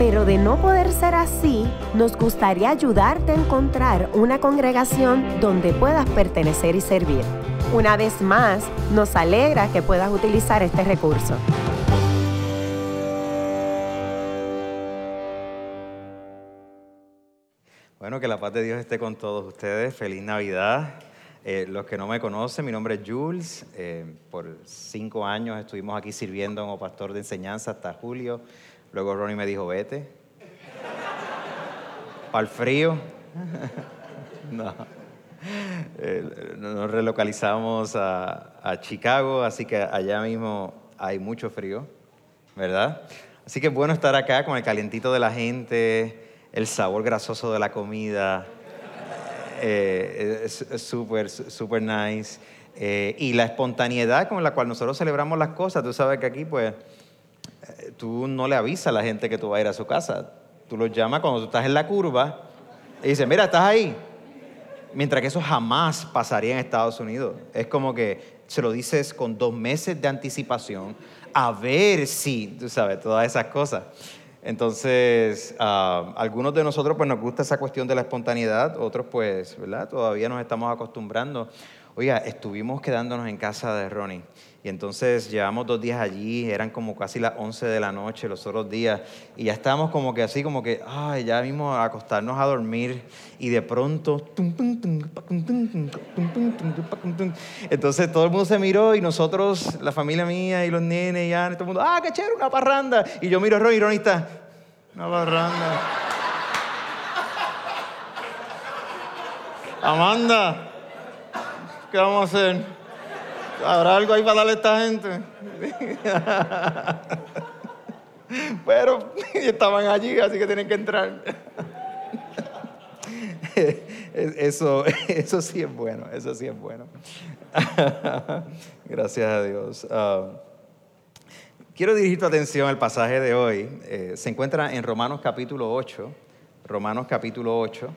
pero de no poder ser así, nos gustaría ayudarte a encontrar una congregación donde puedas pertenecer y servir. Una vez más, nos alegra que puedas utilizar este recurso. Bueno, que la paz de Dios esté con todos ustedes. Feliz Navidad. Eh, los que no me conocen, mi nombre es Jules. Eh, por cinco años estuvimos aquí sirviendo como pastor de enseñanza hasta julio. Luego Ronnie me dijo, vete. Para el frío. no. Eh, nos relocalizamos a, Chicago, así que allá mismo hay mucho frío, ¿verdad? Así que es bueno estar acá con el calientito de la gente, el sabor grasoso de la comida eh, es súper, súper nice. Eh, y la espontaneidad con la cual nosotros celebramos las cosas, tú sabes que aquí pues tú no le avisas a la gente que tú vas a ir a su casa, tú los llamas cuando tú estás en la curva y dices, mira, estás ahí. Mientras que eso jamás pasaría en Estados Unidos. Es como que se lo dices con dos meses de anticipación a ver si, tú sabes, todas esas cosas. Entonces, uh, algunos de nosotros pues nos gusta esa cuestión de la espontaneidad, otros pues, ¿verdad? Todavía nos estamos acostumbrando. Oiga, estuvimos quedándonos en casa de Ronnie y entonces llevamos dos días allí, eran como casi las 11 de la noche los otros días, y ya estábamos como que así, como que, ay, ya mismo a acostarnos a dormir, y de pronto, entonces todo el mundo se miró, y nosotros, la familia mía y los nenes, ya, todo el mundo, ah, qué chévere, una parranda, y yo miro a Ron y Ron está, una parranda. Amanda, ¿qué vamos a hacer? ¿Habrá algo ahí para darle a esta gente? Pero estaban allí, así que tienen que entrar. Eso, eso sí es bueno, eso sí es bueno. Gracias a Dios. Ah, quiero dirigir tu atención al pasaje de hoy. Eh, se encuentra en Romanos capítulo 8, Romanos capítulo 8,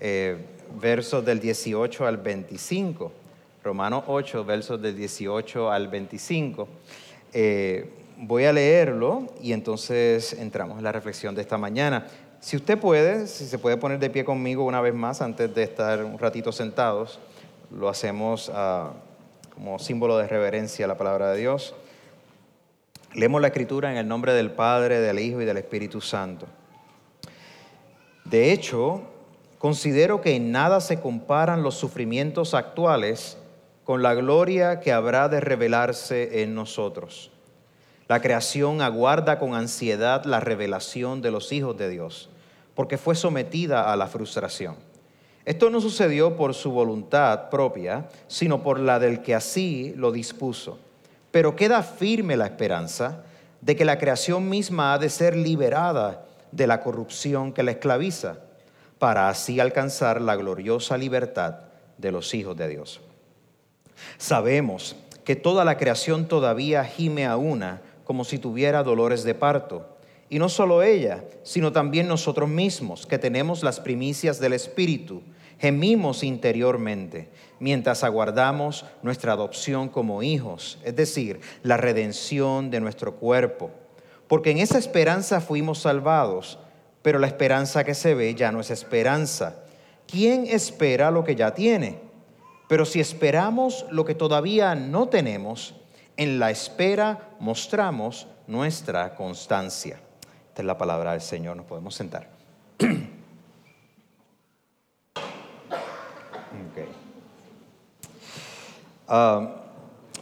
eh, versos del 18 al 25. Romanos 8, versos del 18 al 25. Eh, voy a leerlo y entonces entramos en la reflexión de esta mañana. Si usted puede, si se puede poner de pie conmigo una vez más antes de estar un ratito sentados, lo hacemos ah, como símbolo de reverencia a la palabra de Dios. Leemos la escritura en el nombre del Padre, del Hijo y del Espíritu Santo. De hecho, considero que en nada se comparan los sufrimientos actuales con la gloria que habrá de revelarse en nosotros. La creación aguarda con ansiedad la revelación de los hijos de Dios, porque fue sometida a la frustración. Esto no sucedió por su voluntad propia, sino por la del que así lo dispuso. Pero queda firme la esperanza de que la creación misma ha de ser liberada de la corrupción que la esclaviza, para así alcanzar la gloriosa libertad de los hijos de Dios. Sabemos que toda la creación todavía gime a una como si tuviera dolores de parto. Y no solo ella, sino también nosotros mismos, que tenemos las primicias del Espíritu, gemimos interiormente mientras aguardamos nuestra adopción como hijos, es decir, la redención de nuestro cuerpo. Porque en esa esperanza fuimos salvados, pero la esperanza que se ve ya no es esperanza. ¿Quién espera lo que ya tiene? Pero si esperamos lo que todavía no tenemos, en la espera mostramos nuestra constancia. Esta es la palabra del Señor, nos podemos sentar. Ah,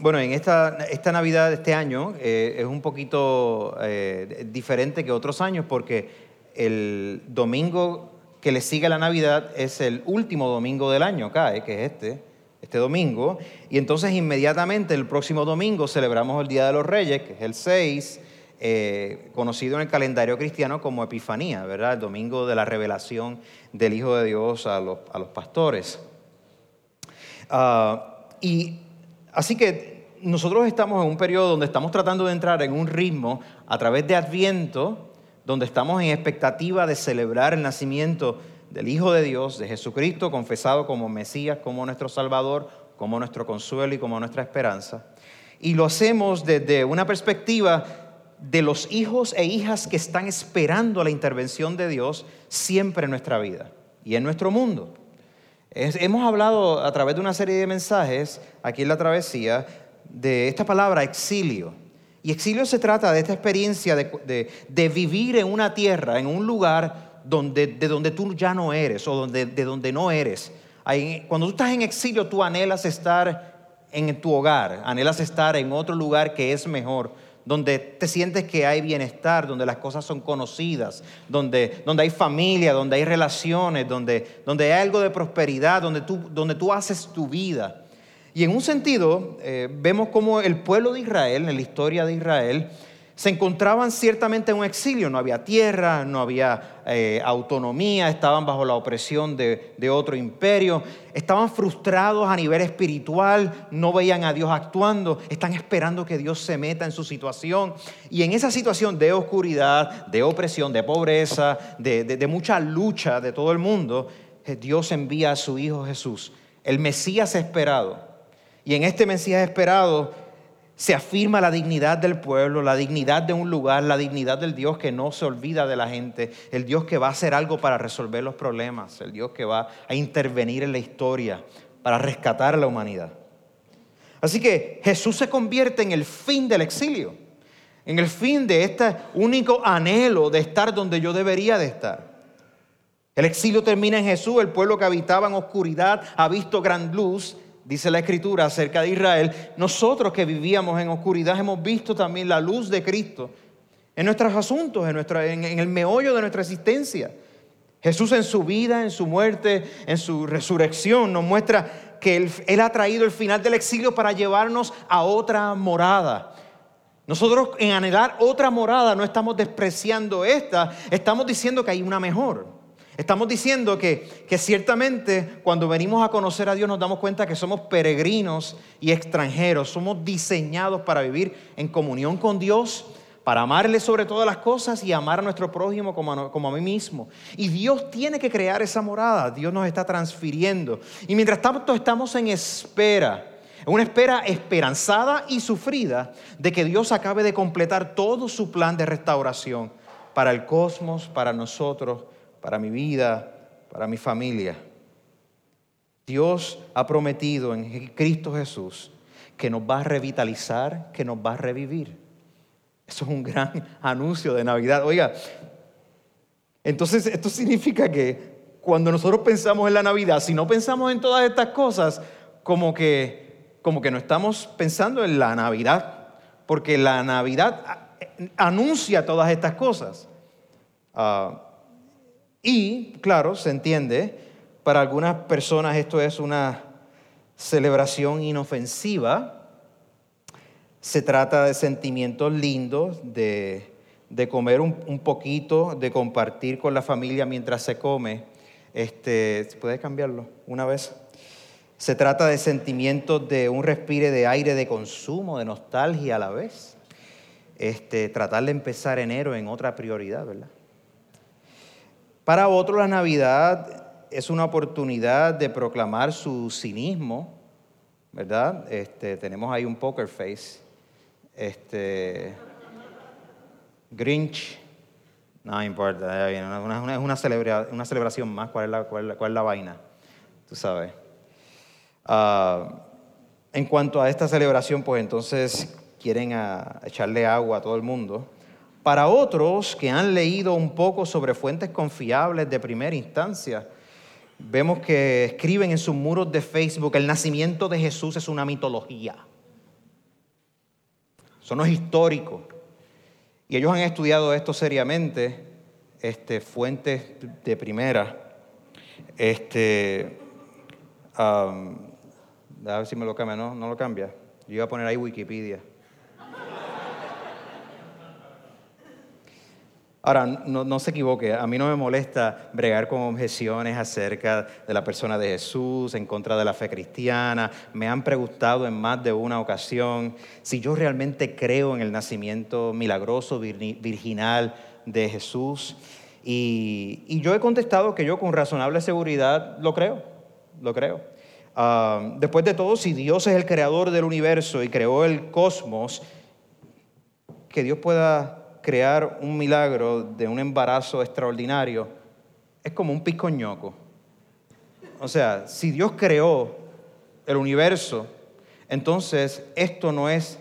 bueno, en esta, esta, Navidad de este año eh, es un poquito eh, diferente que otros años porque el domingo que le sigue a la Navidad es el último domingo del año, cae, que es este este domingo, y entonces inmediatamente el próximo domingo celebramos el Día de los Reyes, que es el 6, eh, conocido en el calendario cristiano como Epifanía, ¿verdad? El domingo de la revelación del Hijo de Dios a los, a los pastores. Ah, y así que nosotros estamos en un periodo donde estamos tratando de entrar en un ritmo a través de Adviento, donde estamos en expectativa de celebrar el nacimiento del Hijo de Dios, de Jesucristo, confesado como Mesías, como nuestro Salvador, como nuestro consuelo y como nuestra esperanza. Y lo hacemos desde una perspectiva de los hijos e hijas que están esperando la intervención de Dios siempre en nuestra vida y en nuestro mundo. hemos hablado a través de una serie de mensajes aquí en la travesía de esta palabra exilio. Y exilio se trata de esta experiencia de, vivir en una tierra, en un lugar donde, de donde tú ya no eres o donde, de donde no eres. cuando tú estás en exilio, tú anhelas estar en tu hogar, anhelas estar en otro lugar que es mejor donde te sientes que hay bienestar, donde las cosas son conocidas, donde, donde hay familia, donde hay relaciones, donde, donde hay algo de prosperidad, donde tú, donde tú haces tu vida. Y en un sentido, eh, vemos como el pueblo de Israel, en la historia de Israel, se encontraban ciertamente en un exilio, no había tierra, no había eh, autonomía, estaban bajo la opresión de, otro imperio, estaban frustrados a nivel espiritual, no veían a Dios actuando, están esperando que Dios se meta en su situación. Y en esa situación de oscuridad, de opresión, de pobreza, de, de mucha lucha de todo el mundo, eh, Dios envía a su Hijo Jesús, el Mesías esperado. Y en este Mesías esperado, se afirma la dignidad del pueblo, la dignidad de un lugar, la dignidad del Dios que no se olvida de la gente, el Dios que va a hacer algo para resolver los problemas, el Dios que va a intervenir en la historia para rescatar a la humanidad. Así que Jesús se convierte en el fin del exilio, en el fin de este único anhelo de estar donde yo debería de estar. El exilio termina en Jesús, el pueblo que habitaba en oscuridad ha visto gran luz dice la escritura acerca de Israel, nosotros que vivíamos en oscuridad hemos visto también la luz de Cristo en nuestros asuntos, en, el meollo de nuestra existencia. Jesús en su vida, en su muerte, en su resurrección nos muestra que él, él ha traído el final del exilio para llevarnos a otra morada. Nosotros en anhelar otra morada no estamos despreciando esta, estamos diciendo que hay una mejor. Estamos diciendo que, que, ciertamente cuando venimos a conocer a Dios nos damos cuenta que somos peregrinos y extranjeros, somos diseñados para vivir en comunión con Dios, para amarle sobre todas las cosas y amar a nuestro prójimo como a, como a mí mismo. Y Dios tiene que crear esa morada, Dios nos está transfiriendo. Y mientras tanto estamos en espera, una espera esperanzada y sufrida de que Dios acabe de completar todo su plan de restauración para el cosmos, para nosotros para mi vida, para mi familia. Dios ha prometido en Cristo Jesús que nos va a revitalizar, que nos va a revivir. Eso es un gran anuncio de Navidad. Oiga, entonces esto significa que cuando nosotros pensamos en la Navidad, si no pensamos en todas estas cosas, como que, como que no estamos pensando en la Navidad, porque la Navidad anuncia todas estas cosas. Ah, y, claro, se entiende, para algunas personas esto es una celebración inofensiva. Se trata de sentimientos lindos, de, comer un, poquito, de compartir con la familia mientras se come. Este, ¿Puede cambiarlo una vez? Se trata de sentimientos de un respire de aire de consumo, de nostalgia a la vez. Este, tratar de empezar enero en otra prioridad, ¿verdad? Para otros la Navidad es una oportunidad de proclamar su cinismo, ¿verdad? Este, tenemos ahí un poker face. Este, Grinch, no importa, es una, una, una, celebración más. ¿Cuál es la, cuál, es la vaina? Tú sabes. Ah, en cuanto a esta celebración, pues entonces quieren echarle agua a todo el mundo. Para otros que han leído un poco sobre fuentes confiables de primera instancia, vemos que escriben en sus muros de Facebook, el nacimiento de Jesús es una mitología. Eso no es histórico. Y ellos han estudiado esto seriamente, este, fuentes de primera. Este, a ver si me lo cambia, no, no lo cambia. Yo iba a poner ahí Wikipedia. Ahora, no, se equivoque, a mí no me molesta bregar con objeciones acerca de la persona de Jesús, en contra de la fe cristiana. Me han preguntado en más de una ocasión si yo realmente creo en el nacimiento milagroso, virginal de Jesús. Y, yo he contestado que yo con razonable seguridad lo creo, lo creo. Ah, después de todo, si Dios es el creador del universo y creó el cosmos, que Dios pueda crear un milagro de un embarazo extraordinario es como un piscoñoco. O sea, si Dios creó el universo, entonces esto no es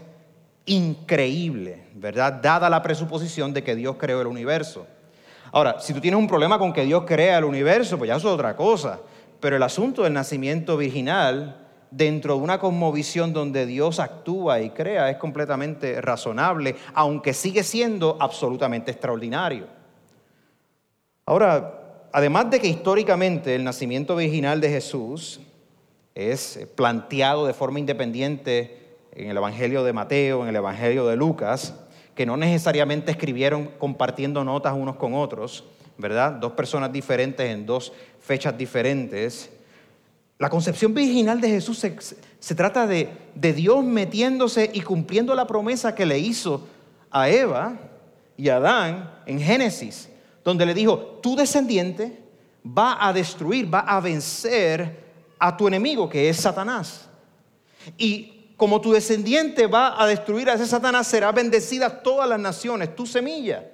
increíble, ¿verdad? Dada la presuposición de que Dios creó el universo. Ahora, si tú tienes un problema con que Dios crea el universo, pues ya eso es otra cosa. Pero el asunto del nacimiento virginal dentro de una cosmovisión donde Dios actúa y crea es completamente razonable, aunque sigue siendo absolutamente extraordinario. Ahora, además de que históricamente el nacimiento virginal de Jesús es planteado de forma independiente en el Evangelio de Mateo, en el Evangelio de Lucas, que no necesariamente escribieron compartiendo notas unos con otros, ¿verdad? Dos personas diferentes en dos fechas diferentes. La concepción virginal de Jesús se, trata de, Dios metiéndose y cumpliendo la promesa que le hizo a Eva y a Adán en Génesis, donde le dijo, tu descendiente va a destruir, va a vencer a tu enemigo, que es Satanás. Y como tu descendiente va a destruir a ese Satanás, será bendecida todas las naciones, tu semilla.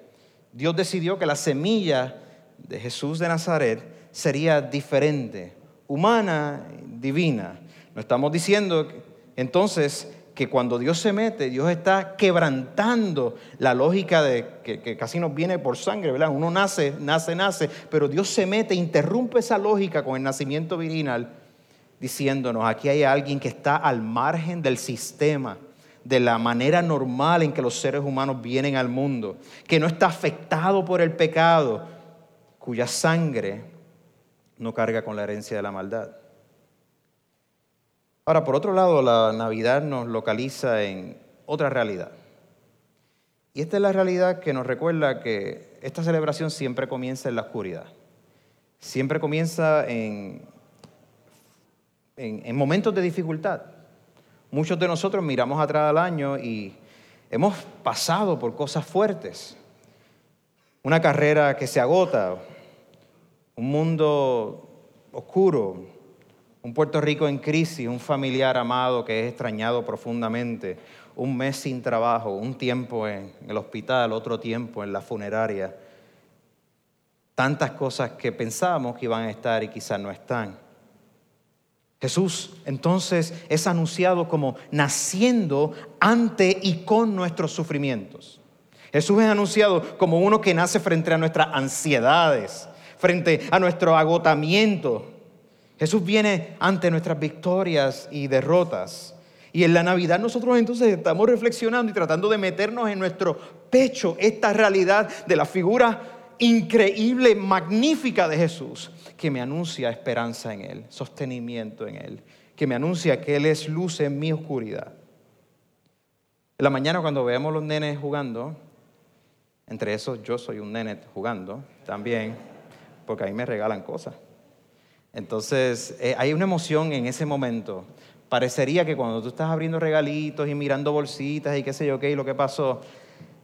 Dios decidió que la semilla de Jesús de Nazaret sería diferente humana, divina. No estamos diciendo entonces que cuando Dios se mete, Dios está quebrantando la lógica de que, casi nos viene por sangre, ¿verdad? Uno nace, nace, nace, pero Dios se mete, interrumpe esa lógica con el nacimiento virginal, diciéndonos, aquí hay alguien que está al margen del sistema, de la manera normal en que los seres humanos vienen al mundo, que no está afectado por el pecado, cuya sangre no carga con la herencia de la maldad. Ahora, por otro lado, la Navidad nos localiza en otra realidad. Y esta es la realidad que nos recuerda que esta celebración siempre comienza en la oscuridad. Siempre comienza en, en, momentos de dificultad. Muchos de nosotros miramos atrás al año y hemos pasado por cosas fuertes. Una carrera que se agota, un mundo oscuro, un Puerto Rico en crisis, un familiar amado que es extrañado profundamente, un mes sin trabajo, un tiempo en el hospital, otro tiempo en la funeraria. Tantas cosas que pensábamos que iban a estar y quizás no están. Jesús entonces es anunciado como naciendo ante y con nuestros sufrimientos. Jesús es anunciado como uno que nace frente a nuestras ansiedades, frente a nuestro agotamiento. Jesús viene ante nuestras victorias y derrotas. Y en la Navidad nosotros entonces estamos reflexionando y tratando de meternos en nuestro pecho esta realidad de la figura increíble, magnífica de Jesús, que me anuncia esperanza en Él, sostenimiento en Él, que me anuncia que Él es luz en mi oscuridad. En la mañana cuando veamos los nenes jugando, entre esos yo soy un nene jugando también porque ahí me regalan cosas. Entonces, eh, hay una emoción en ese momento. Parecería que cuando tú estás abriendo regalitos y mirando bolsitas y qué sé yo qué, y lo que pasó,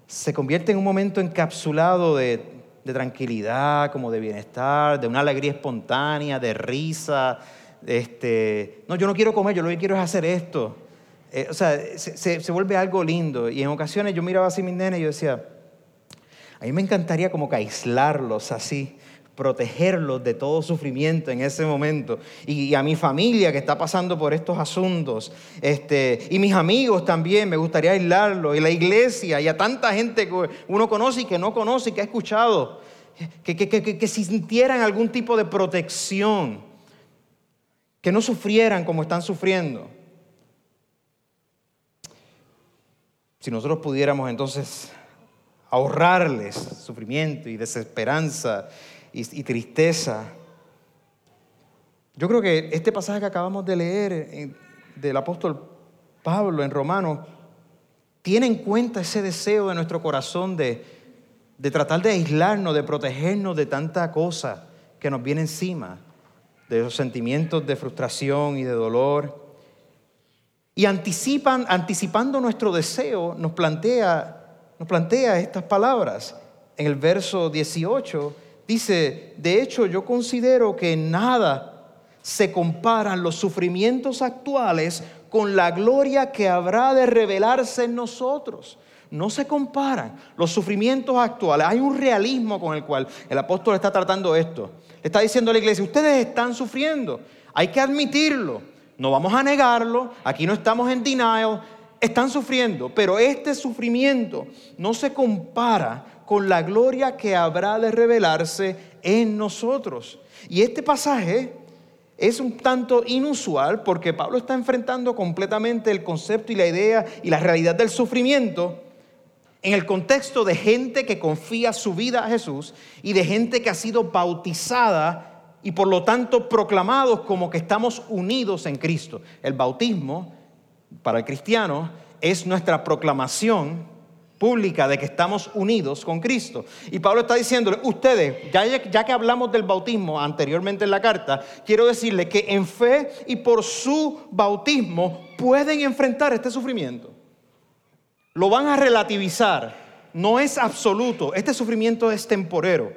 se convierte en un momento encapsulado de, tranquilidad, como de bienestar, de una alegría espontánea, de risa. Este, no, yo no quiero comer, yo lo que quiero es hacer esto. Eh, o sea, se, se, vuelve algo lindo. Y en ocasiones yo miraba así a mis nenes y yo decía, a mí me encantaría como que aislarlos así protegerlos de todo sufrimiento en ese momento. Y, a mi familia que está pasando por estos asuntos. Este, y mis amigos también, me gustaría aislarlos. Y la iglesia, y a tanta gente que uno conoce y que no conoce y que ha escuchado. Que, que, que, que sintieran algún tipo de protección. Que no sufrieran como están sufriendo. Si nosotros pudiéramos entonces ahorrarles sufrimiento y desesperanza y, tristeza. Yo creo que este pasaje que acabamos de leer del apóstol Pablo en Romanos tiene en cuenta ese deseo de nuestro corazón de, de tratar de aislarnos, de protegernos de tanta cosa que nos viene encima, de los sentimientos de frustración y de dolor. Y anticipan, anticipando nuestro deseo, nos plantea, nos plantea estas palabras. En el verso 18 dice, de hecho yo considero que nada se comparan los sufrimientos actuales con la gloria que habrá de revelarse en nosotros. No se comparan los sufrimientos actuales. Hay un realismo con el cual el apóstol está tratando esto. Le está diciendo a la iglesia, ustedes están sufriendo. Hay que admitirlo. No vamos a negarlo. Aquí no estamos en denial. Están sufriendo. Pero este sufrimiento no se compara con la gloria que habrá de revelarse en nosotros. Y este pasaje es un tanto inusual porque Pablo está enfrentando completamente el concepto y la idea y la realidad del sufrimiento en el contexto de gente que confía su vida a Jesús y de gente que ha sido bautizada y por lo tanto proclamados como que estamos unidos en Cristo. El bautismo para el cristiano es nuestra proclamación pública de que estamos unidos con Cristo. Y Pablo está diciéndole, ustedes, ya, ya que hablamos del bautismo anteriormente en la carta, quiero decirles que en fe y por su bautismo pueden enfrentar este sufrimiento. Lo van a relativizar, no es absoluto, este sufrimiento es temporero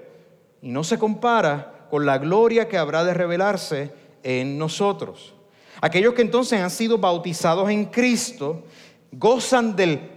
y no se compara con la gloria que habrá de revelarse en nosotros. Aquellos que entonces han sido bautizados en Cristo gozan del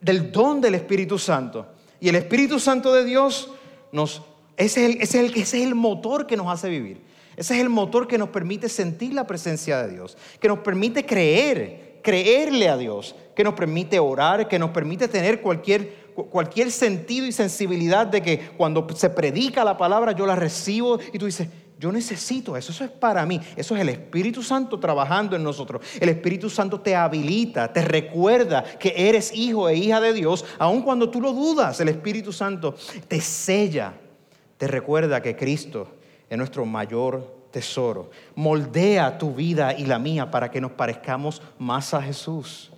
del don del Espíritu Santo. Y el Espíritu Santo de Dios nos, ese es, el, ese, es el, motor que nos hace vivir. Ese es el motor que nos permite sentir la presencia de Dios, que nos permite creer, creerle a Dios, que nos permite orar, que nos permite tener cualquier, cualquier sentido y sensibilidad de que cuando se predica la palabra yo la recibo y tú dices, yo necesito eso, eso es para mí. Eso es el Espíritu Santo trabajando en nosotros. El Espíritu Santo te habilita, te recuerda que eres hijo e hija de Dios, aun cuando tú lo dudas. El Espíritu Santo te sella, te recuerda que Cristo es nuestro mayor tesoro. Moldea tu vida y la mía para que nos parezcamos más a Jesús.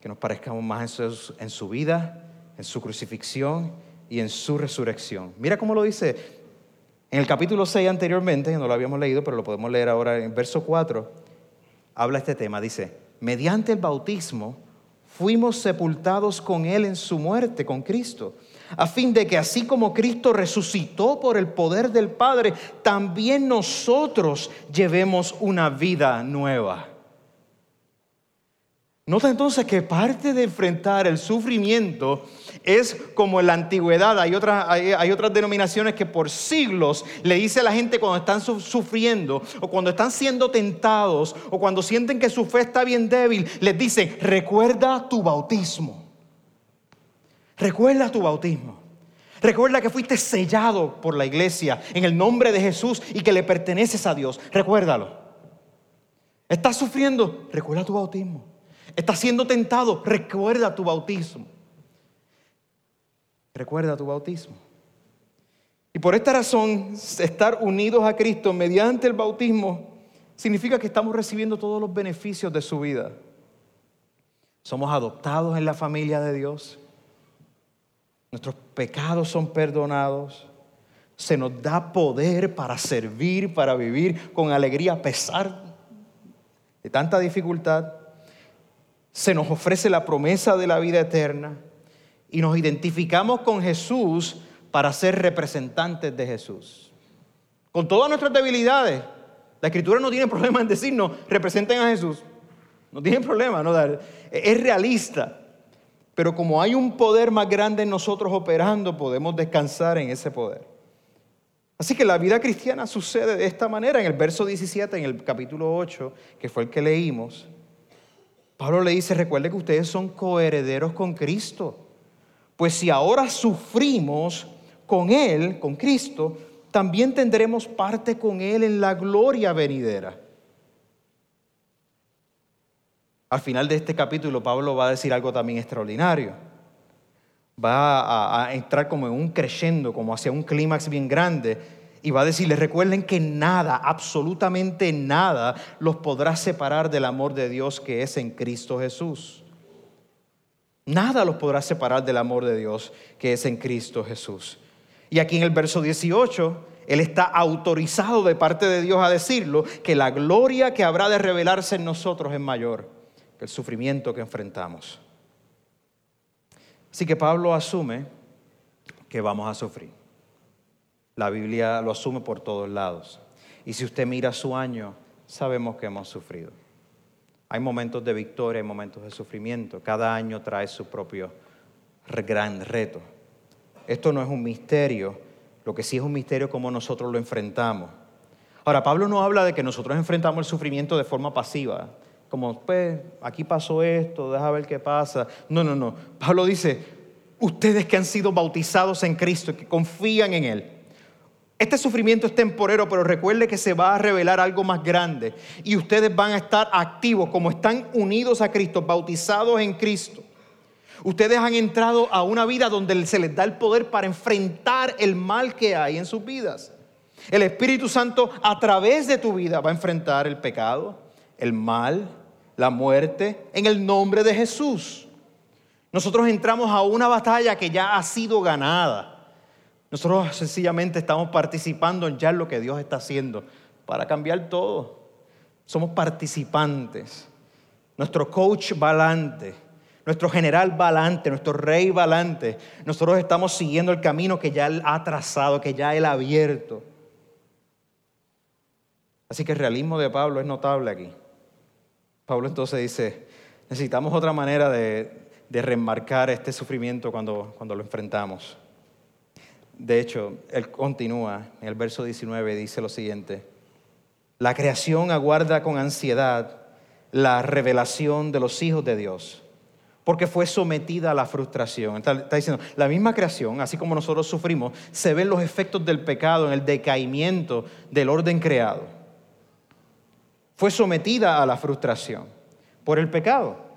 Que nos parezcamos más en su vida, en su crucifixión y en su resurrección. Mira cómo lo dice en el capítulo 6 anteriormente, no lo habíamos leído, pero lo podemos leer ahora en verso 4, habla este tema. Dice, mediante el bautismo fuimos sepultados con Él en su muerte, con Cristo, a fin de que así como Cristo resucitó por el poder del Padre, también nosotros llevemos una vida nueva. Nota entonces que parte de enfrentar el sufrimiento es como en la antigüedad. Hay otras, hay, otras denominaciones que por siglos le dice a la gente cuando están sufriendo o cuando están siendo tentados o cuando sienten que su fe está bien débil, les dice, recuerda tu bautismo. Recuerda tu bautismo. Recuerda que fuiste sellado por la iglesia en el nombre de Jesús y que le perteneces a Dios. Recuérdalo. ¿Estás sufriendo? Recuerda tu bautismo. Estás siendo tentado, recuerda tu bautismo. Recuerda tu bautismo. Y por esta razón, estar unidos a Cristo mediante el bautismo significa que estamos recibiendo todos los beneficios de su vida. Somos adoptados en la familia de Dios. Nuestros pecados son perdonados. Se nos da poder para servir, para vivir con alegría a pesar de tanta dificultad se nos ofrece la promesa de la vida eterna y nos identificamos con Jesús para ser representantes de Jesús. Con todas nuestras debilidades, la Escritura no tiene problema en decirnos, representen a Jesús. No tiene problema, ¿no? es realista. Pero como hay un poder más grande en nosotros operando, podemos descansar en ese poder. Así que la vida cristiana sucede de esta manera. En el verso 17, en el capítulo 8, que fue el que leímos, Pablo le dice, recuerde que ustedes son coherederos con Cristo. Pues si ahora sufrimos con Él, con Cristo, también tendremos parte con Él en la gloria venidera. Al final de este capítulo, Pablo va a decir algo también extraordinario. Va a, entrar como en un crescendo, como hacia un clímax bien grande y va a decirles, recuerden que nada, absolutamente nada, los podrá separar del amor de Dios que es en Cristo Jesús. Nada los podrá separar del amor de Dios que es en Cristo Jesús. Y aquí en el verso 18, Él está autorizado de parte de Dios a decirlo, que la gloria que habrá de revelarse en nosotros es mayor que el sufrimiento que enfrentamos. Así que Pablo asume que vamos a sufrir. La Biblia lo asume por todos lados. Y si usted mira su año, sabemos que hemos sufrido. Hay momentos de victoria, hay momentos de sufrimiento. Cada año trae su propio gran reto. Esto no es un misterio, lo que sí es un misterio es cómo nosotros lo enfrentamos. Ahora, Pablo no habla de que nosotros enfrentamos el sufrimiento de forma pasiva, como, pues, aquí pasó esto, deja ver qué pasa. No, no, no. Pablo dice, ustedes que han sido bautizados en Cristo, que confían en Él, este sufrimiento es temporero, pero recuerde que se va a revelar algo más grande y ustedes van a estar activos como están unidos a Cristo, bautizados en Cristo. Ustedes han entrado a una vida donde se les da el poder para enfrentar el mal que hay en sus vidas. El Espíritu Santo a través de tu vida va a enfrentar el pecado, el mal, la muerte, en el nombre de Jesús. Nosotros entramos a una batalla que ya ha sido ganada. Nosotros sencillamente estamos participando en ya lo que Dios está haciendo para cambiar todo. Somos participantes. Nuestro coach valante, nuestro general valante, nuestro rey valante. Nosotros estamos siguiendo el camino que ya Él ha trazado, que ya Él ha abierto. Así que el realismo de Pablo es notable aquí. Pablo entonces dice, necesitamos otra manera de, de remarcar este sufrimiento cuando, cuando lo enfrentamos. De hecho, él continúa en el verso 19, dice lo siguiente, la creación aguarda con ansiedad la revelación de los hijos de Dios, porque fue sometida a la frustración. Está, diciendo, la misma creación, así como nosotros sufrimos, se ven los efectos del pecado en el decaimiento del orden creado. Fue sometida a la frustración por el pecado.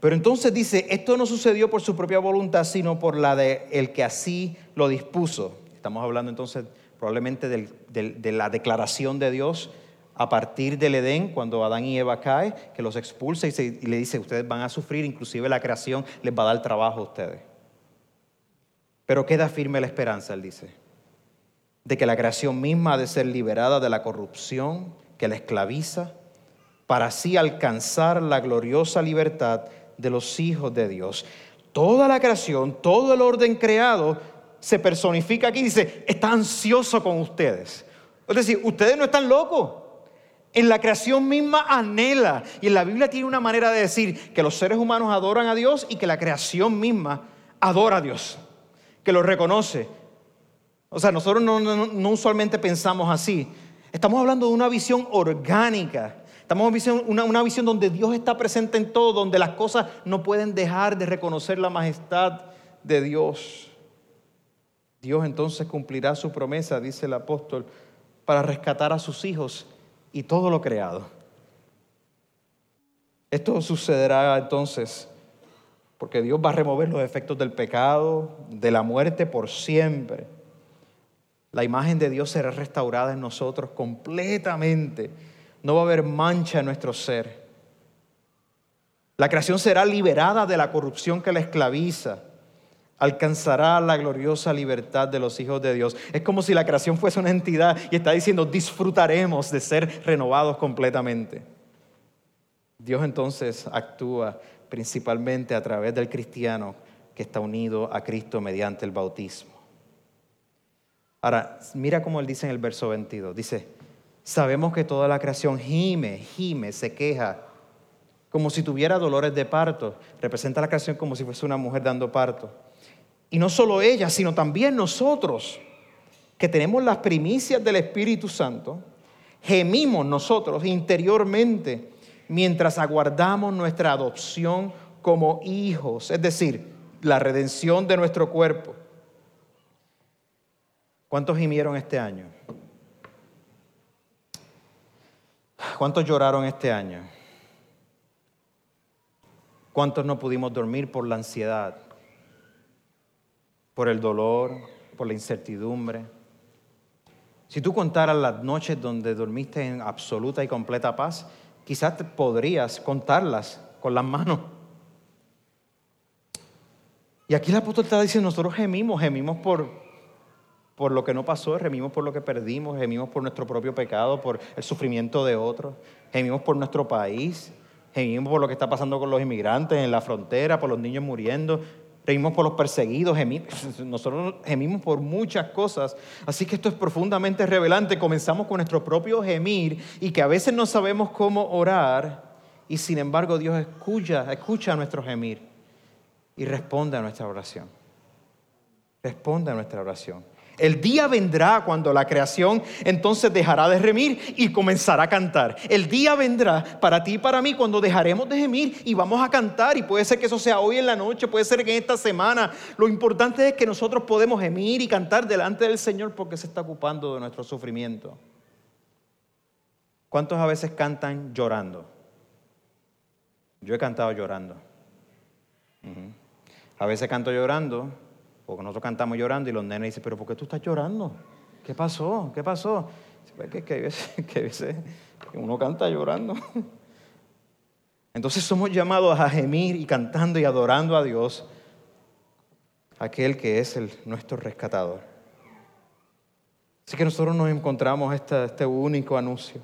Pero entonces dice, esto no sucedió por su propia voluntad, sino por la de el que así lo dispuso. Estamos hablando entonces probablemente de la declaración de Dios a partir del Edén, cuando Adán y Eva caen, que los expulsa y, y, le dice, ustedes van a sufrir, inclusive la creación les va a dar trabajo a ustedes. Pero queda firme la esperanza, él dice, de que la creación misma ha de ser liberada de la corrupción que la esclaviza, para así alcanzar la gloriosa libertad de los hijos de Dios. Toda la creación, todo el orden creado se personifica aquí. Dice, está ansioso con ustedes. Es decir, ustedes no están locos. En la creación misma anhela. Y en la Biblia tiene una manera de decir que los seres humanos adoran a Dios y que la creación misma adora a Dios. Que lo reconoce. O sea, nosotros no, no usualmente pensamos así. Estamos hablando de una visión orgánica Estamos en una, una visión donde Dios está presente en todo, donde las cosas no pueden dejar de reconocer la majestad de Dios. Dios entonces cumplirá su promesa, dice el apóstol, para rescatar a sus hijos y todo lo creado. Esto sucederá entonces porque Dios va a remover los efectos del pecado, de la muerte por siempre. La imagen de Dios será restaurada en nosotros completamente no va a haber mancha en nuestro ser. La creación será liberada de la corrupción que la esclaviza. Alcanzará la gloriosa libertad de los hijos de Dios. Es como si la creación fuese una entidad y está diciendo, disfrutaremos de ser renovados completamente. Dios entonces actúa principalmente a través del cristiano que está unido a Cristo mediante el bautismo. Ahora, mira cómo él dice en el verso 22. Dice, Sabemos que toda la creación gime, gime, se queja, como si tuviera dolores de parto. Representa la creación como si fuese una mujer dando parto. Y no solo ella, sino también nosotros, que tenemos las primicias del Espíritu Santo, gemimos nosotros interiormente mientras aguardamos nuestra adopción como hijos, es decir, la redención de nuestro cuerpo. ¿Cuántos gimieron este año? ¿Cuántos lloraron este año? ¿Cuántos no pudimos dormir por la ansiedad, por el dolor, por la incertidumbre? Si tú contaras las noches donde dormiste en absoluta y completa paz, quizás te podrías contarlas con las manos. Y aquí el apóstol está diciendo, nosotros gemimos, gemimos por, por lo que no pasó, gemimos por lo que perdimos, gemimos por nuestro propio pecado, por el sufrimiento de otros, gemimos por nuestro país, gemimos por lo que está pasando con los inmigrantes en la frontera, por los niños muriendo, gemimos por los perseguidos, nosotros gemimos por muchas cosas. Así que esto es profundamente revelante. Comenzamos con nuestro propio gemir y que a veces no sabemos cómo orar y sin embargo Dios escucha, escucha nuestro gemir y responde a nuestra oración. Responde a nuestra oración. El día vendrá cuando la creación entonces dejará de gemir y comenzará a cantar. El día vendrá para ti y para mí cuando dejaremos de gemir y vamos a cantar. Y puede ser que eso sea hoy en la noche, puede ser que en esta semana. Lo importante es que nosotros podemos gemir y cantar delante del Señor porque se está ocupando de nuestro sufrimiento. ¿Cuántos a veces cantan llorando? Yo he cantado llorando. A veces canto llorando, porque nosotros cantamos llorando y los nenes dicen, pero ¿por qué tú estás llorando? ¿Qué pasó? ¿Qué pasó? Pues que, que, veces, uno canta llorando. Entonces somos llamados a gemir y cantando y adorando a Dios, aquel que es nuestro rescatador. Así que nosotros nos encontramos este único anuncio,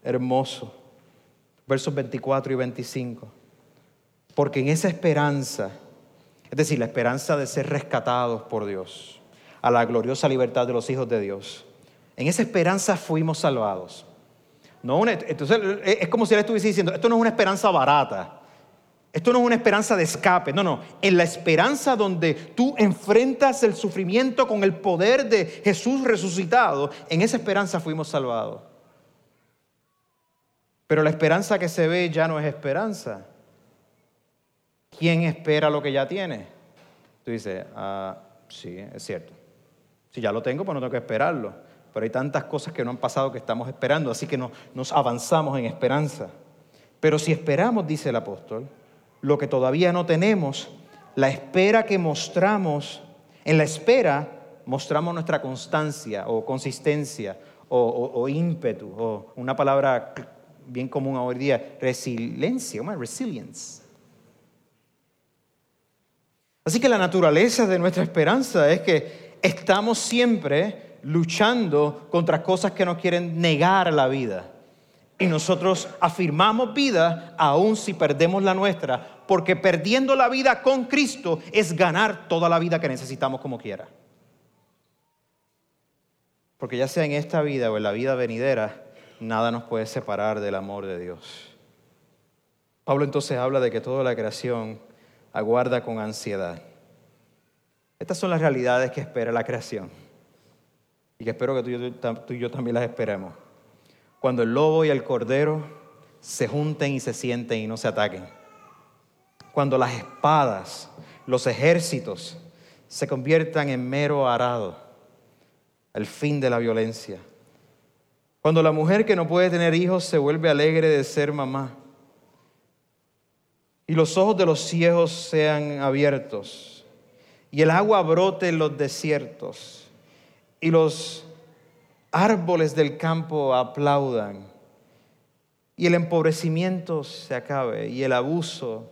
hermoso, versos 24 y 25. Porque en esa esperanza es decir, la esperanza de ser rescatados por Dios, a la gloriosa libertad de los hijos de Dios. En esa esperanza fuimos salvados. No entonces es como si él estuviese diciendo, esto no es una esperanza barata, esto no es una esperanza de escape, no, no, en la esperanza donde tú enfrentas el sufrimiento con el poder de Jesús resucitado, en esa esperanza fuimos salvados. Pero la esperanza que se ve ya no es esperanza, ¿quién espera lo que ya tiene? Tú dices, ah, sí, es cierto. Si ya lo tengo, pues no tengo que esperarlo. Pero hay tantas cosas que no han pasado que estamos esperando, así que no, nos avanzamos en esperanza. Pero si esperamos, dice el apóstol, lo que todavía no tenemos, la espera que mostramos, en la espera mostramos nuestra constancia o consistencia o, ímpetu, o una palabra bien común hoy día, resiliencia, resilience. Así que la naturaleza de nuestra esperanza es que estamos siempre luchando contra cosas que nos quieren negar la vida. Y nosotros afirmamos vida aun si perdemos la nuestra, porque perdiendo la vida con Cristo es ganar toda la vida que necesitamos como quiera. Porque ya sea en esta vida o en la vida venidera, nada nos puede separar del amor de Dios. Pablo entonces habla de que toda la creación aguarda con ansiedad. Estas son las realidades que espera la creación y que espero que tú y, yo, también las esperemos. Cuando el lobo y el cordero se junten y se sienten y no se ataquen. Cuando las espadas, los ejércitos se conviertan en mero arado. El fin de la violencia. Cuando la mujer que no puede tener hijos se vuelve alegre de ser mamá y los ojos de los ciegos sean abiertos, y el agua brote en los desiertos, y los árboles del campo aplaudan, y el empobrecimiento se acabe, y el abuso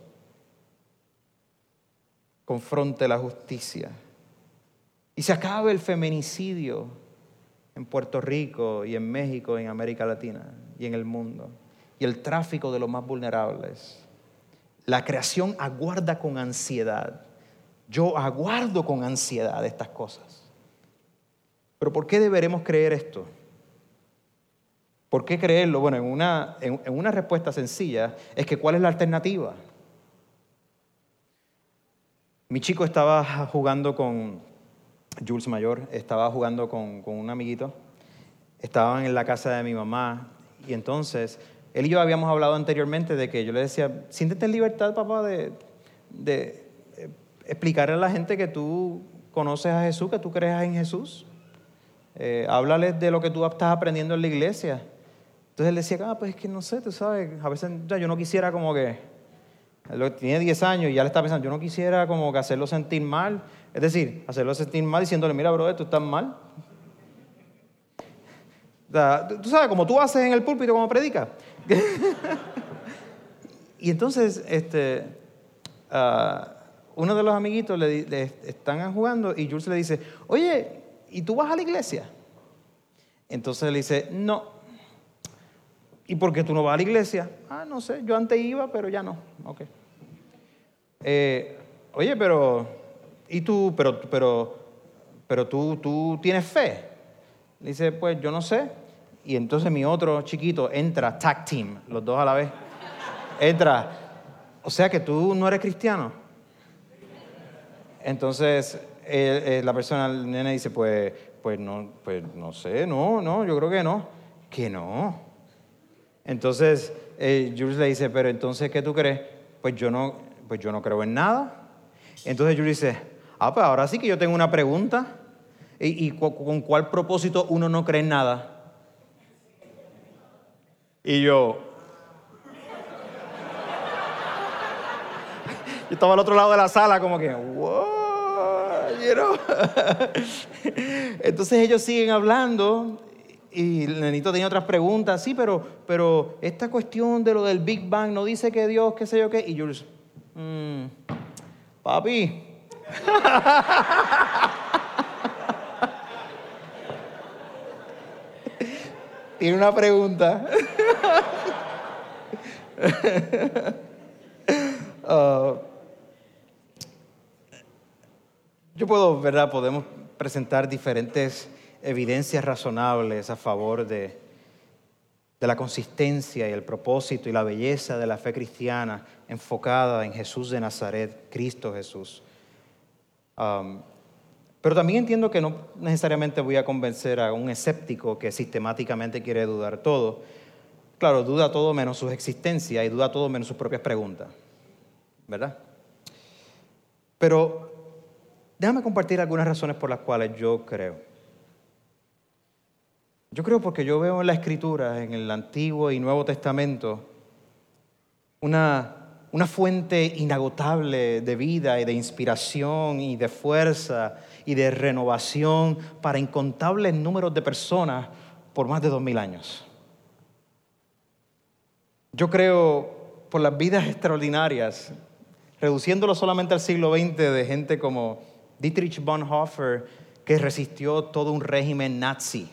confronte la justicia, y se acabe el feminicidio en Puerto Rico y en México, en América Latina y en el mundo, y el tráfico de los más vulnerables la creación aguarda con ansiedad. Yo aguardo con ansiedad estas cosas. Pero ¿por qué deberemos creer esto? ¿Por qué creerlo? Bueno, en una, en, una respuesta sencilla es que ¿cuál es la alternativa? Mi chico estaba jugando con, Jules Mayor, estaba jugando con, con un amiguito, estaban en la casa de mi mamá y entonces él y yo habíamos hablado anteriormente de que yo le decía, siéntete en libertad, papá, de, eh, explicarle a la gente que tú conoces a Jesús, que tú creas en Jesús. Eh, háblales de lo que tú estás aprendiendo en la iglesia. Entonces él decía, ah, pues es que no sé, tú sabes, a veces yo no quisiera como que, tiene 10 años y ya le está pensando, yo no quisiera como que hacerlo sentir mal. Es decir, hacerlo sentir mal diciéndole, mira, bro, tú estás mal, tú sabes, como tú haces en el púlpito como predica. y entonces, este, uh, uno de los amiguitos le, le están jugando y Jules le dice, oye, ¿y tú vas a la iglesia? Entonces le dice, no. ¿Y por qué tú no vas a la iglesia? Ah, no sé, yo antes iba, pero ya no. Ok. Eh, oye, pero, ¿y tú, pero, pero, pero tú, tú tienes fe? Le dice, pues yo no sé. Y entonces mi otro chiquito entra, tag team, los dos a la vez. Entra, o sea que tú no eres cristiano. Entonces la persona, el nene dice, pues, pues, no, pues no sé, no, no, yo creo que no. Que no. Entonces eh, Jules le dice, pero entonces, ¿qué tú crees? Pues yo no, pues yo no creo en nada. Entonces Jules dice, ah, pues ahora sí que yo tengo una pregunta. ¿Y, y con cuál propósito uno no cree en nada? Y yo, yo estaba al otro lado de la sala como que, wow. Entonces ellos siguen hablando y el nenito tenía otras preguntas, sí, pero, pero esta cuestión de lo del Big Bang no dice que Dios, qué sé yo qué. Y yo mmm, papi. Tiene una pregunta. uh, yo puedo, ¿verdad? Podemos presentar diferentes evidencias razonables a favor de, de la consistencia y el propósito y la belleza de la fe cristiana enfocada en Jesús de Nazaret, Cristo Jesús. Um, pero también entiendo que no necesariamente voy a convencer a un escéptico que sistemáticamente quiere dudar todo. Claro, duda todo menos su existencia y duda todo menos sus propias preguntas, ¿verdad? Pero Déjame compartir algunas razones por las cuales yo creo. Yo creo porque yo veo en la Escritura, en el Antiguo y Nuevo Testamento, una, una fuente inagotable de vida y de inspiración y de fuerza y de renovación para incontables números de personas por más de dos mil años. Yo creo por las vidas extraordinarias, reduciéndolo solamente al siglo XX de gente como Dietrich Bonhoeffer, que resistió todo un régimen nazi,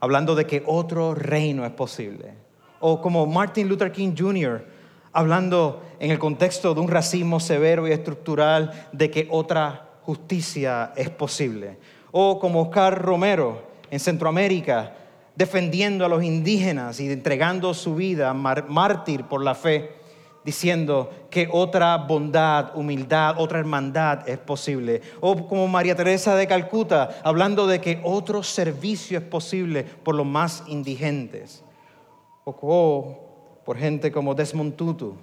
hablando de que otro reino es posible. O como Martin Luther King Jr., hablando en el contexto de un racismo severo y estructural de que otra justicia es posible. O como Oscar Romero en Centroamérica, defendiendo a los indígenas y entregando su vida, mártir por la fe diciendo que otra bondad, humildad, otra hermandad es posible. O como María Teresa de Calcuta, hablando de que otro servicio es posible por los más indigentes. O por gente como Desmond Tutu.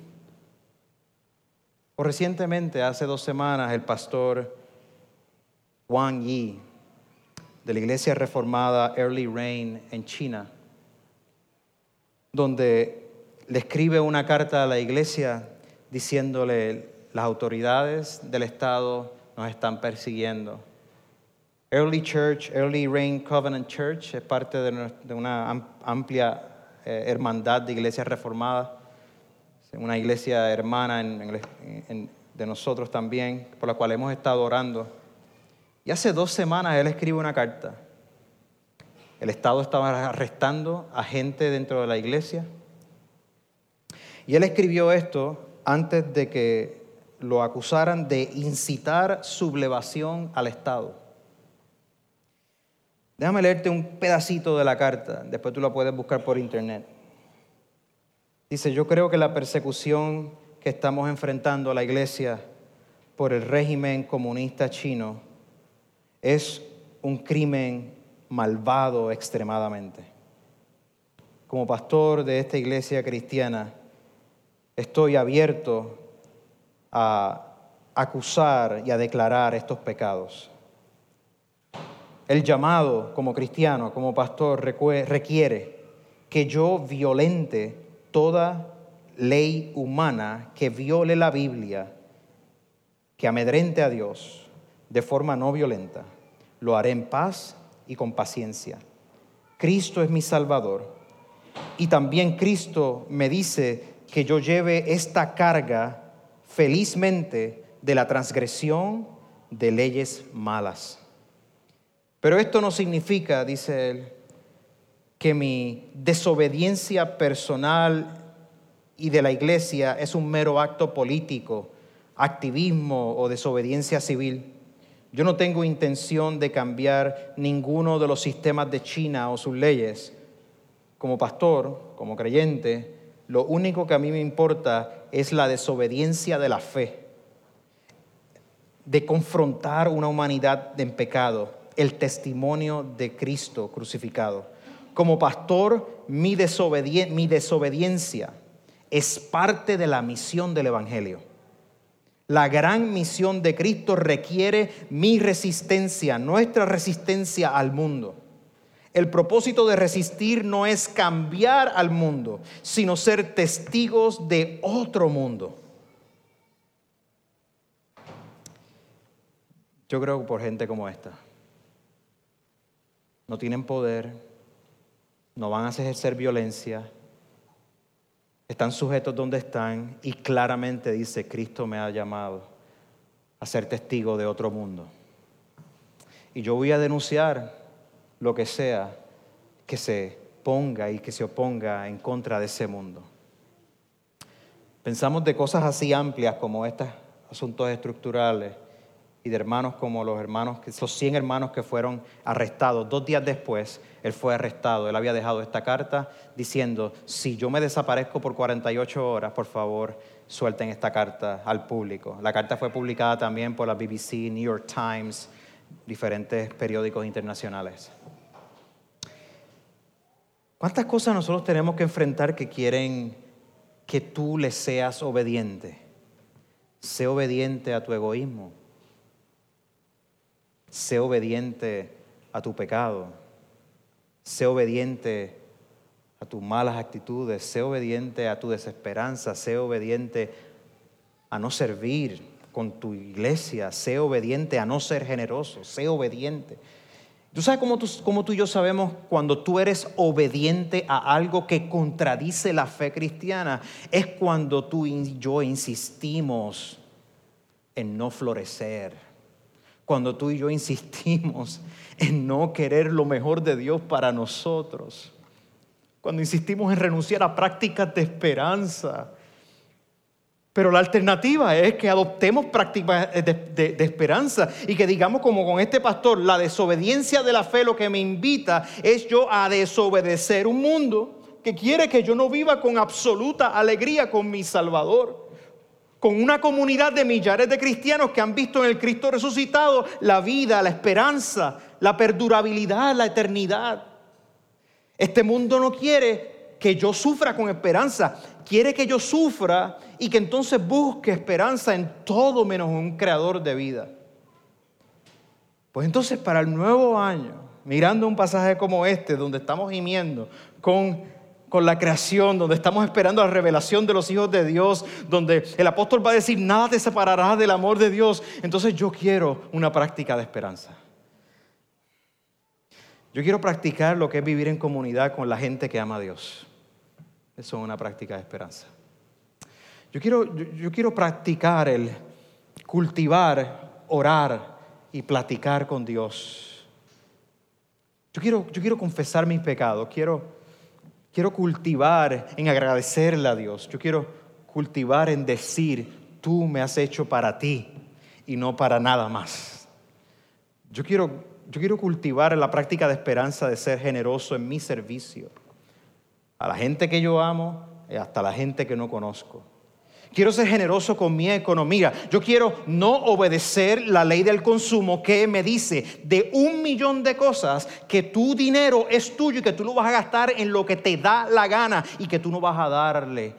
O recientemente, hace dos semanas, el pastor Wang Yi, de la iglesia reformada Early Rain en China, donde le escribe una carta a la iglesia diciéndole, las autoridades del Estado nos están persiguiendo. Early Church, Early Rain Covenant Church, es parte de una amplia eh, hermandad de iglesias reformadas, una iglesia hermana de nosotros también, por la cual hemos estado orando. Y hace dos semanas él escribe una carta. El Estado estaba arrestando a gente dentro de la iglesia y él escribió esto antes de que lo acusaran de incitar sublevación al Estado. Déjame leerte un pedacito de la carta, después tú la puedes buscar por internet. Dice, yo creo que la persecución que estamos enfrentando a la iglesia por el régimen comunista chino es un crimen malvado extremadamente. Como pastor de esta iglesia cristiana, estoy abierto a acusar y a declarar estos pecados. El llamado como cristiano, como pastor, requiere que yo violente toda ley humana que viole la Biblia, que amedrente a Dios de forma no violenta. Lo haré en paz y con paciencia. Cristo es mi Salvador. Y también Cristo me dice que yo lleve esta carga felizmente de la transgresión de leyes malas. Pero esto no significa, dice él, que mi desobediencia personal y de la iglesia es un mero acto político, activismo o desobediencia civil. Yo no tengo intención de cambiar ninguno de los sistemas de China o sus leyes. Como pastor, como creyente, lo único que a mí me importa es la desobediencia de la fe, de confrontar una humanidad en pecado, el testimonio de Cristo crucificado. Como pastor, mi, desobediencia es parte de la misión del Evangelio. La gran misión de Cristo requiere mi resistencia, nuestra resistencia al mundo. El propósito de resistir no es cambiar al mundo, sino ser testigos de otro mundo. Yo creo por gente como esta. No tienen poder, no van a ejercer violencia, están sujetos donde están y claramente dice, Cristo me ha llamado a ser testigo de otro mundo. Y yo voy a denunciar lo que sea que se ponga y que se oponga en contra de ese mundo. Pensamos de cosas así amplias como estos asuntos estructurales y de hermanos como los hermanos, esos 100 hermanos que fueron arrestados. Dos días después, él fue arrestado. Él había dejado esta carta diciendo, si yo me desaparezco por 48 horas, por favor, suelten esta carta al público. La carta fue publicada también por la BBC, New York Times, diferentes periódicos internacionales. ¿Cuántas cosas nosotros tenemos que enfrentar que quieren que tú le seas obediente? Sé obediente a tu egoísmo sé obediente a tu pecado, sé obediente a tus malas actitudes, sé obediente a tu desesperanza, sé obediente a no servir con tu iglesia, sé obediente a no ser generoso, sé obediente. ¿Tú sabes cómo tú, cómo tú y yo sabemos cuando tú eres obediente a algo que contradice la fe cristiana? Es cuando tú y yo insistimos en no florecer cuando tú y yo insistimos en no querer lo mejor de Dios para nosotros, cuando insistimos en renunciar a prácticas de esperanza. Pero la alternativa es que adoptemos prácticas de, esperanza y que digamos como con este pastor, la desobediencia de la fe lo que me invita es yo a desobedecer un mundo que quiere que yo no viva con absoluta alegría con mi Salvador con una comunidad de millares de cristianos que han visto en el Cristo resucitado la vida, la esperanza, la perdurabilidad, la eternidad. Este mundo no quiere que yo sufra con esperanza, quiere que yo sufra y que entonces busque esperanza en todo menos un creador de vida. Pues entonces para el nuevo año, mirando un pasaje como este, donde estamos gimiendo con con la creación, donde estamos esperando la revelación de los hijos de Dios, donde el apóstol va a decir, nada te separará del amor de Dios. Entonces yo quiero una práctica de esperanza. Yo quiero practicar lo que es vivir en comunidad con la gente que ama a Dios. Eso es una práctica de esperanza. Yo quiero, yo, quiero practicar el cultivar, orar y platicar con Dios. Yo quiero, yo quiero confesar mis pecados, quiero Quiero cultivar en agradecerle a Dios. Yo quiero cultivar en decir, tú me has hecho para ti y no para nada más. Yo quiero, yo quiero cultivar la práctica de esperanza de ser generoso en mi servicio. A la gente que yo amo y hasta la gente que no conozco. Quiero ser generoso con mi economía. Yo quiero no obedecer la ley del consumo que me dice de un millón de cosas que tu dinero es tuyo y que tú lo vas a gastar en lo que te da la gana y que tú no vas a darle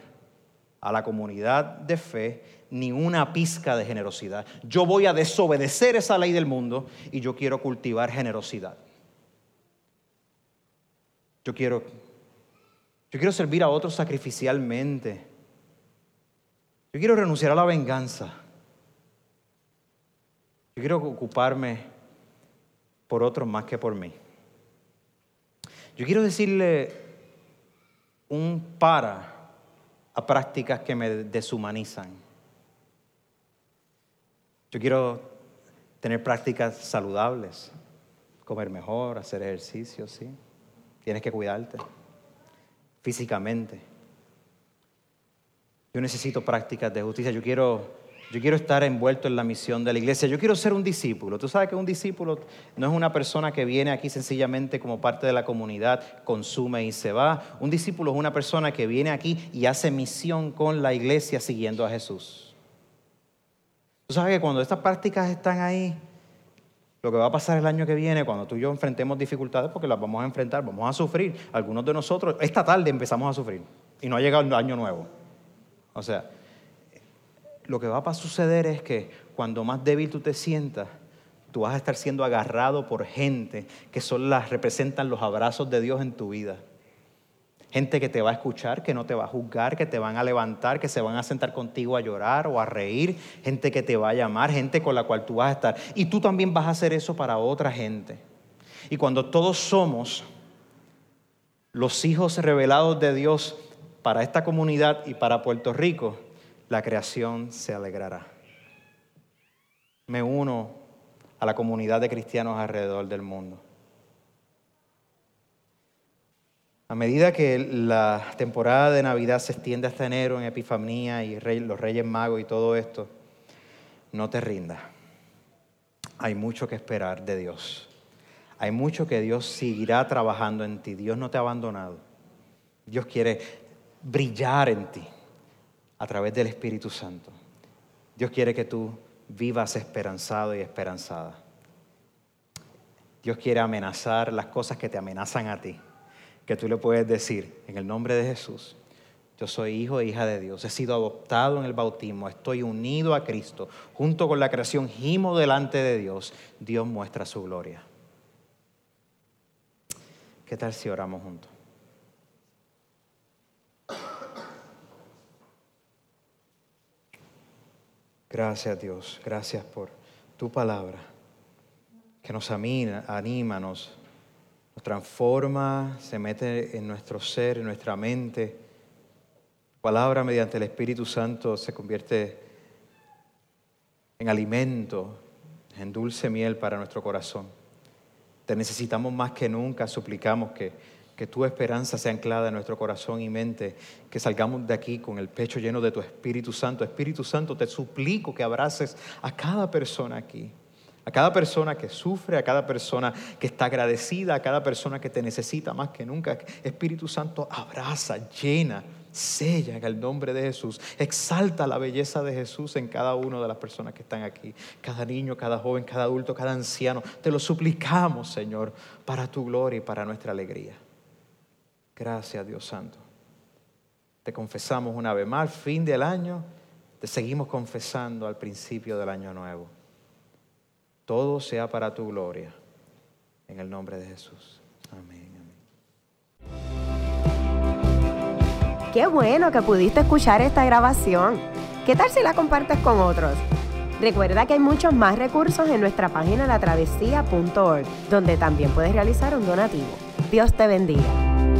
a la comunidad de fe ni una pizca de generosidad. Yo voy a desobedecer esa ley del mundo y yo quiero cultivar generosidad. Yo quiero, yo quiero servir a otros sacrificialmente. Yo quiero renunciar a la venganza. Yo quiero ocuparme por otros más que por mí. Yo quiero decirle un para a prácticas que me deshumanizan. Yo quiero tener prácticas saludables, comer mejor, hacer ejercicio, ¿sí? Tienes que cuidarte físicamente. Yo necesito prácticas de justicia. Yo quiero, yo quiero estar envuelto en la misión de la iglesia. Yo quiero ser un discípulo. Tú sabes que un discípulo no es una persona que viene aquí sencillamente como parte de la comunidad, consume y se va. Un discípulo es una persona que viene aquí y hace misión con la iglesia siguiendo a Jesús. Tú sabes que cuando estas prácticas están ahí, lo que va a pasar el año que viene, cuando tú y yo enfrentemos dificultades, porque las vamos a enfrentar, vamos a sufrir. Algunos de nosotros, esta tarde empezamos a sufrir y no ha llegado el año nuevo. O sea, lo que va a suceder es que cuando más débil tú te sientas, tú vas a estar siendo agarrado por gente que son las representan los abrazos de Dios en tu vida. Gente que te va a escuchar, que no te va a juzgar, que te van a levantar, que se van a sentar contigo a llorar o a reír. Gente que te va a llamar, gente con la cual tú vas a estar. Y tú también vas a hacer eso para otra gente. Y cuando todos somos los hijos revelados de Dios, para esta comunidad y para Puerto Rico, la creación se alegrará. Me uno a la comunidad de cristianos alrededor del mundo. A medida que la temporada de Navidad se extiende hasta enero en Epifanía y los Reyes Magos y todo esto, no te rindas. Hay mucho que esperar de Dios. Hay mucho que Dios seguirá trabajando en ti. Dios no te ha abandonado. Dios quiere brillar en ti a través del Espíritu Santo. Dios quiere que tú vivas esperanzado y esperanzada. Dios quiere amenazar las cosas que te amenazan a ti, que tú le puedes decir en el nombre de Jesús. Yo soy hijo e hija de Dios, he sido adoptado en el bautismo, estoy unido a Cristo, junto con la creación, gimo delante de Dios. Dios muestra su gloria. ¿Qué tal si oramos juntos? Gracias Dios, gracias por tu palabra que nos anima, nos, nos transforma, se mete en nuestro ser, en nuestra mente. Palabra mediante el Espíritu Santo se convierte en alimento, en dulce miel para nuestro corazón. Te necesitamos más que nunca, suplicamos que que tu esperanza sea anclada en nuestro corazón y mente, que salgamos de aquí con el pecho lleno de tu Espíritu Santo. Espíritu Santo, te suplico que abraces a cada persona aquí, a cada persona que sufre, a cada persona que está agradecida, a cada persona que te necesita más que nunca. Espíritu Santo, abraza, llena, sella en el nombre de Jesús. Exalta la belleza de Jesús en cada una de las personas que están aquí. Cada niño, cada joven, cada adulto, cada anciano. Te lo suplicamos, Señor, para tu gloria y para nuestra alegría. Gracias, Dios Santo. Te confesamos una vez más, fin del año, te seguimos confesando al principio del año nuevo. Todo sea para tu gloria. En el nombre de Jesús. Amén. Qué bueno que pudiste escuchar esta grabación. ¿Qué tal si la compartes con otros? Recuerda que hay muchos más recursos en nuestra página latravesía.org, donde también puedes realizar un donativo. Dios te bendiga.